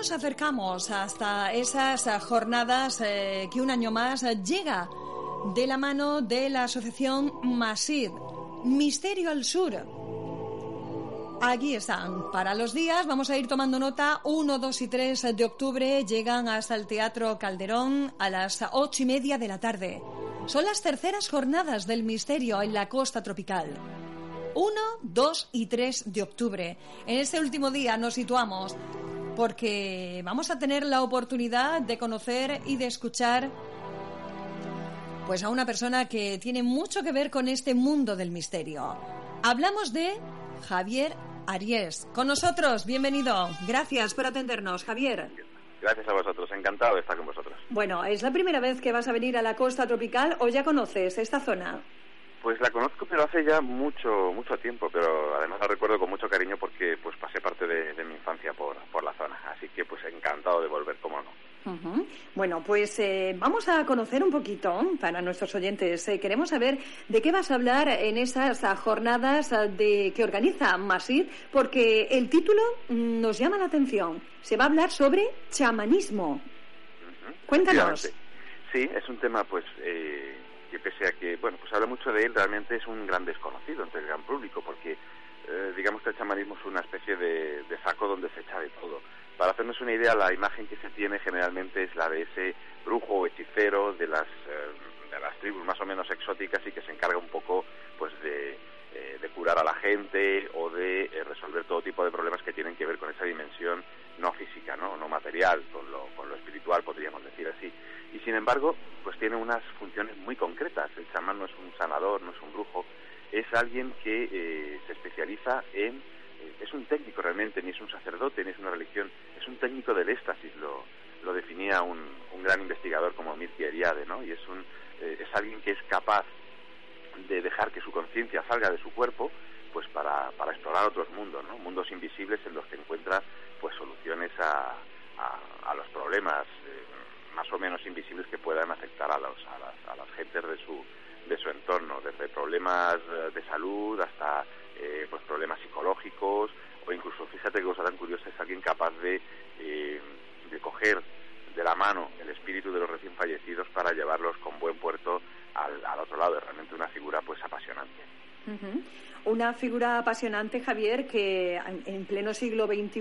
Nos acercamos hasta esas jornadas eh, que un año más llega de la mano de la asociación Masid, Misterio al Sur. Aquí están. Para los días vamos a ir tomando nota. 1, 2 y 3 de octubre llegan hasta el Teatro Calderón a las ocho y media de la tarde. Son las terceras jornadas del misterio en la costa tropical. 1, 2 y 3 de octubre. En este último día nos situamos porque vamos a tener la oportunidad de conocer y de escuchar pues a una persona que tiene mucho que ver con este mundo del misterio. Hablamos de Javier Aries. Con nosotros, bienvenido. Gracias por atendernos, Javier. Gracias a vosotros, encantado de estar con vosotros. Bueno, ¿es la primera vez que vas a venir a la costa tropical o ya conoces esta zona? Pues la conozco, pero hace ya mucho mucho tiempo, pero además la recuerdo con mucho cariño porque pues pasé parte de, de mi infancia por, por la zona, así que pues encantado de volver, como no. Ujú. Bueno, pues eh, vamos a conocer un poquito para nuestros oyentes. Eh, queremos saber de qué vas a hablar en esas jornadas de que organiza Masid, porque el título mm, nos llama la atención. Se va a hablar sobre chamanismo. Cuéntanos. Sí, es un tema pues eh, que pese a que, bueno, pues habla mucho de él, realmente es un gran desconocido entre el gran público, porque eh, digamos que el chamanismo es una especie de, de saco donde se echa de todo. Para hacernos una idea, la imagen que se tiene generalmente es la de ese brujo o hechicero de las, eh, de las tribus más o menos exóticas y que se encarga un poco pues de, eh, de curar a la gente o de eh, resolver todo tipo de problemas que tienen que ver con esa dimensión no física, no, no material, con lo, con lo espiritual, podríamos decir así. Y sin embargo, pues tiene unas funciones muy concretas. El chamán no es un sanador, no es un brujo, es alguien que se especializa en es un técnico realmente, ni es un sacerdote, ni es una religión, es un técnico del éxtasis, lo, lo definía un, un gran investigador como Mircea Eliade, ¿no? Y es, un, eh, es alguien que es capaz de dejar que su conciencia salga de su cuerpo, pues para, para explorar otros mundos, ¿no? Mundos invisibles en los que encuentra pues soluciones a, a, los problemas eh, más o menos invisibles que puedan afectar a, los, a, las, a las gentes de su, de su entorno, desde problemas eh, de salud hasta problemas psicológicos o incluso, fíjate qué cosa tan curiosa, es alguien capaz de, eh, de coger de la mano el espíritu de los recién fallecidos para llevarlos con buen puerto al, al otro lado. Es realmente una figura pues apasionante. Una figura apasionante, Javier, que en en pleno siglo XXI,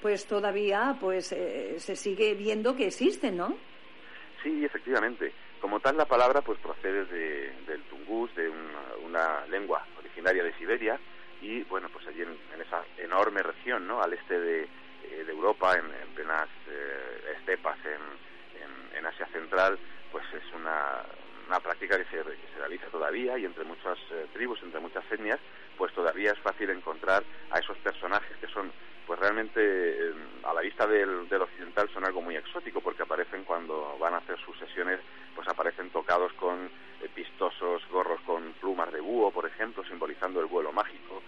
pues todavía pues eh, se sigue viendo que existen, ¿no? Sí, efectivamente. Como tal, la palabra pues procede de, del tungús, de una, una lengua originaria de Siberia, y bueno, pues allí en, esa enorme región, ¿no? Al este de, eh, Europa, en, en plenas eh, estepas, en, en, Asia Central, pues es una, una práctica que se, que se realiza todavía y entre muchas eh, tribus, entre muchas etnias, pues todavía es fácil encontrar a esos personajes que son, pues realmente a la vista del, occidental son algo muy exótico porque aparecen cuando van a hacer sus sesiones, pues aparecen tocados con eh, vistosos gorros con plumas de búho, por ejemplo, simbolizando el vuelo mágico,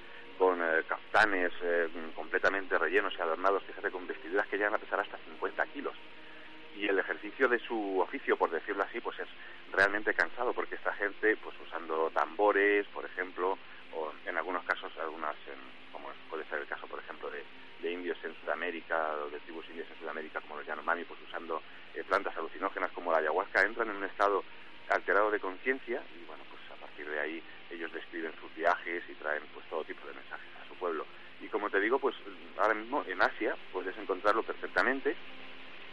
eh, completamente rellenos y adornados, fíjate, con vestiduras que llegan a pesar hasta 50 kilos. Y el ejercicio de su oficio, por decirlo así, pues es realmente cansado porque esta gente, pues usando tambores, por ejemplo, o en algunos casos, algunas, en- como puede ser el caso, por ejemplo, de, de indios en Sudamérica o de tribus indias en Sudamérica como los Yanomami, pues usando eh, plantas están en un estado alterado de conciencia y bueno, pues a partir de ahí ellos describen sus viajes y traen pues todo tipo de mensajes a su pueblo. Y como te digo, pues ahora mismo en Asia puedes encontrarlo perfectamente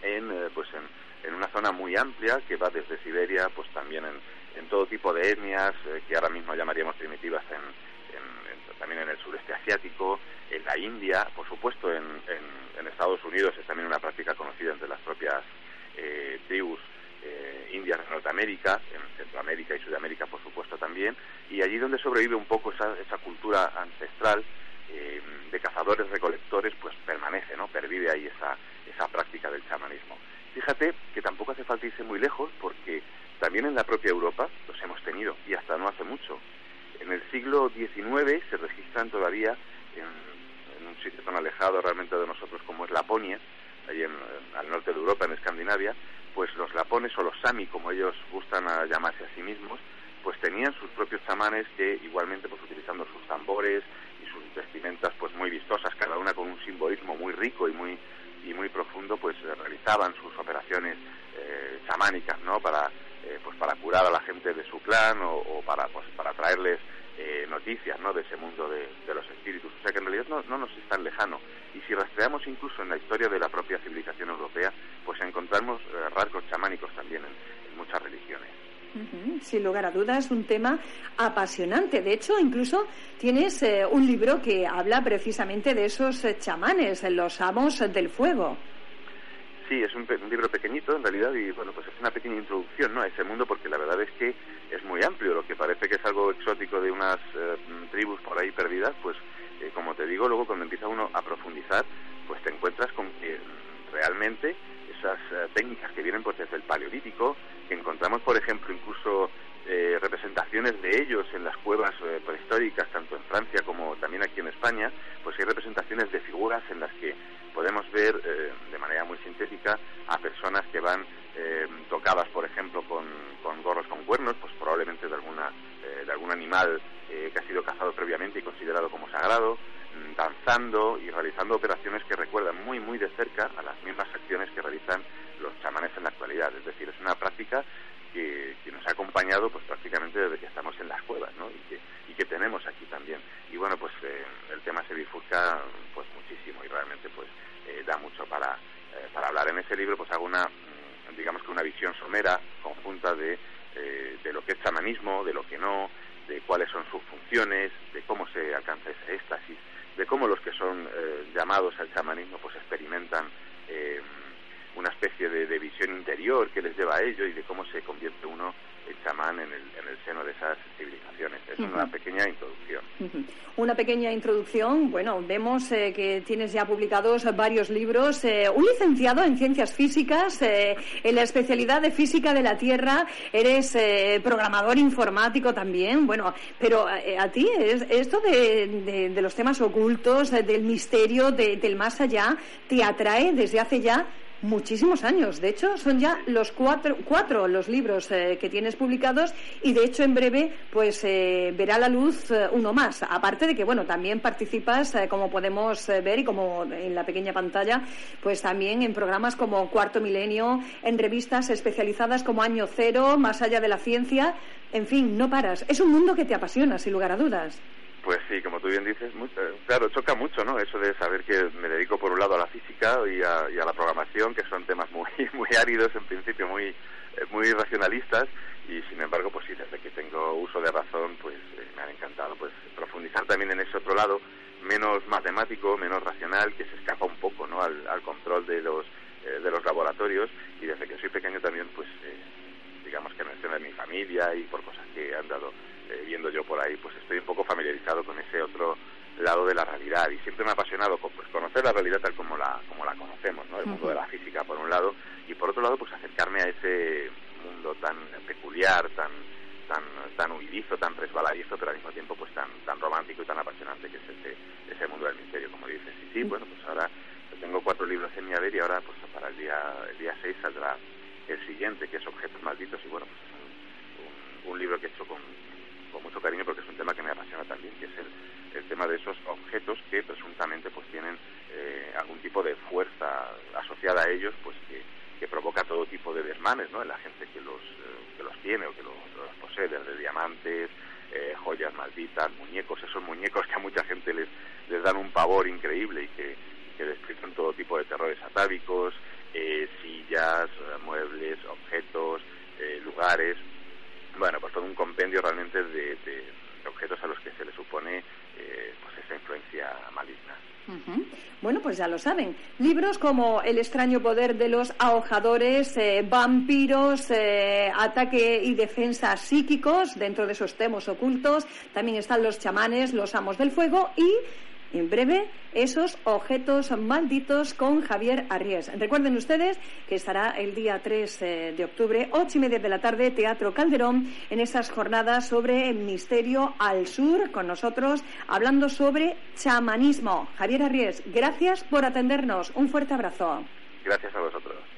en eh, pues en, en, una zona muy amplia que va desde Siberia pues también en, en todo tipo de etnias eh, que ahora mismo llamaríamos primitivas en, también en el sureste asiático, en la India, por supuesto en, Estados Unidos es también una práctica conocida entre las propias eh, tribus eh, indias de Norteamérica, en Centroamérica y Sudamérica por supuesto también, y allí donde sobrevive un poco esa, esa cultura ancestral eh, de cazadores recolectores, pues permanece, ¿no? Pervive ahí esa, esa práctica del chamanismo. Fíjate que tampoco hace falta irse muy lejos porque también en la propia Europa los hemos tenido y hasta no hace mucho. En el siglo XIX se registran todavía en, un sitio tan alejado realmente de nosotros como es Laponia, ahí en, al norte de Europa, en Escandinavia, pues los lapones o los sami, como ellos gustan llamarse a sí mismos, pues tenían sus propios chamanes que igualmente pues utilizando sus tambores y sus vestimentas pues muy vistosas, cada una con un simbolismo muy rico y muy y muy profundo, pues realizaban sus operaciones eh, chamánicas, ¿no? Para eh, pues para curar a la de o, para pues para traerles eh, noticias ¿no? de ese mundo de, los espíritus. O sea que en realidad no, no, nos es tan lejano. Y si rastreamos incluso en la historia de la propia civilización europea, pues encontramos eh, rasgos chamánicos también en, muchas religiones. Sin lugar a dudas, un tema apasionante. De hecho, incluso tienes un libro que habla precisamente de esos chamanes, los amos del fuego. Sí, es un, libro pequeñito en realidad y bueno, pues es una pequeña introducción ¿no? a ese mundo porque la verdad es que es muy amplio. Lo que parece que es algo exótico de unas eh, tribus por ahí perdidas, pues eh, como te digo, luego cuando empieza uno a profundizar, pues te encuentras con que realmente esas eh, técnicas que vienen pues desde el paleolítico, que encontramos por ejemplo incluso representaciones de ellos en las cuevas prehistóricas, tanto en Francia como también aquí en España, pues hay representaciones de figuras en las que podemos ver a personas que van eh, tocadas, por ejemplo, con, gorros con cuernos, pues probablemente de alguna eh, de algún animal que ha sido cazado previamente y considerado como sagrado, mm, danzando y realizando operaciones que recuerdan muy muy de cerca a las mismas acciones que realizan los chamanes en la actualidad. Es decir, es una práctica que, nos ha acompañado pues prácticamente desde que estamos en las cuevas, ¿no? Y que, y que tenemos aquí también. Y bueno, pues el tema se bifurca pues muchísimo y realmente pues eh, da mucho para, eh, para hablar. En ese libro pues hago una, mm, digamos que una visión somera, conjunta de, eh, de lo que es chamanismo, de lo que no, de cuáles son sus funciones, de cómo se alcanza ese éxtasis, de cómo los que son llamados al chamanismo pues experimentan una especie de, de, visión interior que les lleva a ello y de cómo se convierte uno el chamán en el, en el seno de esas civilizaciones. Es una pequeña introducción. Una pequeña introducción. Bueno, vemos eh, que tienes ya publicados varios libros. Eh, un licenciado en ciencias físicas, eh, en la especialidad de física de la Tierra. Eres programador informático también. Bueno, pero a ti esto de, de, los temas ocultos, del misterio, del más allá, te atrae desde hace ya muchísimos años. De hecho, son ya los cuatro, cuatro los libros eh, que tienes publicados y de hecho en breve pues eh, verá la luz eh, uno más. Aparte de que bueno también participas como podemos ver y como en la pequeña pantalla pues también en programas como Cuarto Milenio, en revistas especializadas como Año Cero, Más allá de la ciencia. En fin, no paras. Es un mundo que te apasiona sin lugar a dudas. Pues sí, como tú bien dices, eh, claro, choca mucho, ¿no? Eso de saber que me dedico por un lado a la física y a, la programación, que son temas muy muy áridos en principio, muy eh, muy racionalistas y sin embargo, pues sí, desde que tengo uso de razón, pues eh, me han encantado pues profundizar también en ese otro lado menos matemático, menos racional, que se escapa un poco, ¿no? Al, control de los de los laboratorios y desde que soy pequeño también, pues digamos que en el seno de mi familia y por cosas que han dado eh, viendo yo por ahí, pues estoy un poco familiarizado con ese otro lado de la realidad y siempre me ha apasionado pues, conocer la realidad tal como la, como la conocemos, ¿no? El mundo de la física por un lado y por otro lado pues acercarme a ese mundo tan peculiar, tan tan tan huidizo, tan resbaladizo, pero al mismo tiempo pues tan tan romántico y tan apasionante que es ese, ese mundo del misterio, como dices. Y sí, bueno, pues ahora tengo cuatro libros en mi haber y ahora pues para el día el día 6 saldrá el siguiente, que es Objetos Malditos, y bueno, pues es un, un libro que he hecho con, con mucho cariño porque es un tema que me apasiona también, que es el, el tema de esos objetos que presuntamente pues tienen eh, algún tipo de fuerza a ellos, pues que, que provoca todo tipo de desmanes ¿no? en la gente que los, eh, que los tiene o que los, posee, desde diamantes, eh, joyas malditas, muñecos, esos muñecos que a mucha gente les, les dan un pavor increíble y que, que describen todo tipo de terrores atávicos, eh, sillas, muebles, objetos, lugares, bueno, pues todo un compendio realmente de, objetos a los que se le supone pues esa influencia maligna. Bueno, pues ya lo saben. Libros como El extraño poder de los ahojadores, eh, vampiros, eh, ataque y defensa psíquicos, dentro de esos temas ocultos. También están los chamanes, los amos del fuego y en breve esos objetos malditos con Javier Arries. Recuerden ustedes que estará el día 3 eh, de octubre, ocho y media de la tarde, Teatro Calderón, en esas jornadas sobre el misterio al sur, con nosotros, hablando sobre chamanismo. Javier Arries, gracias por atendernos. Un fuerte abrazo. Gracias a vosotros.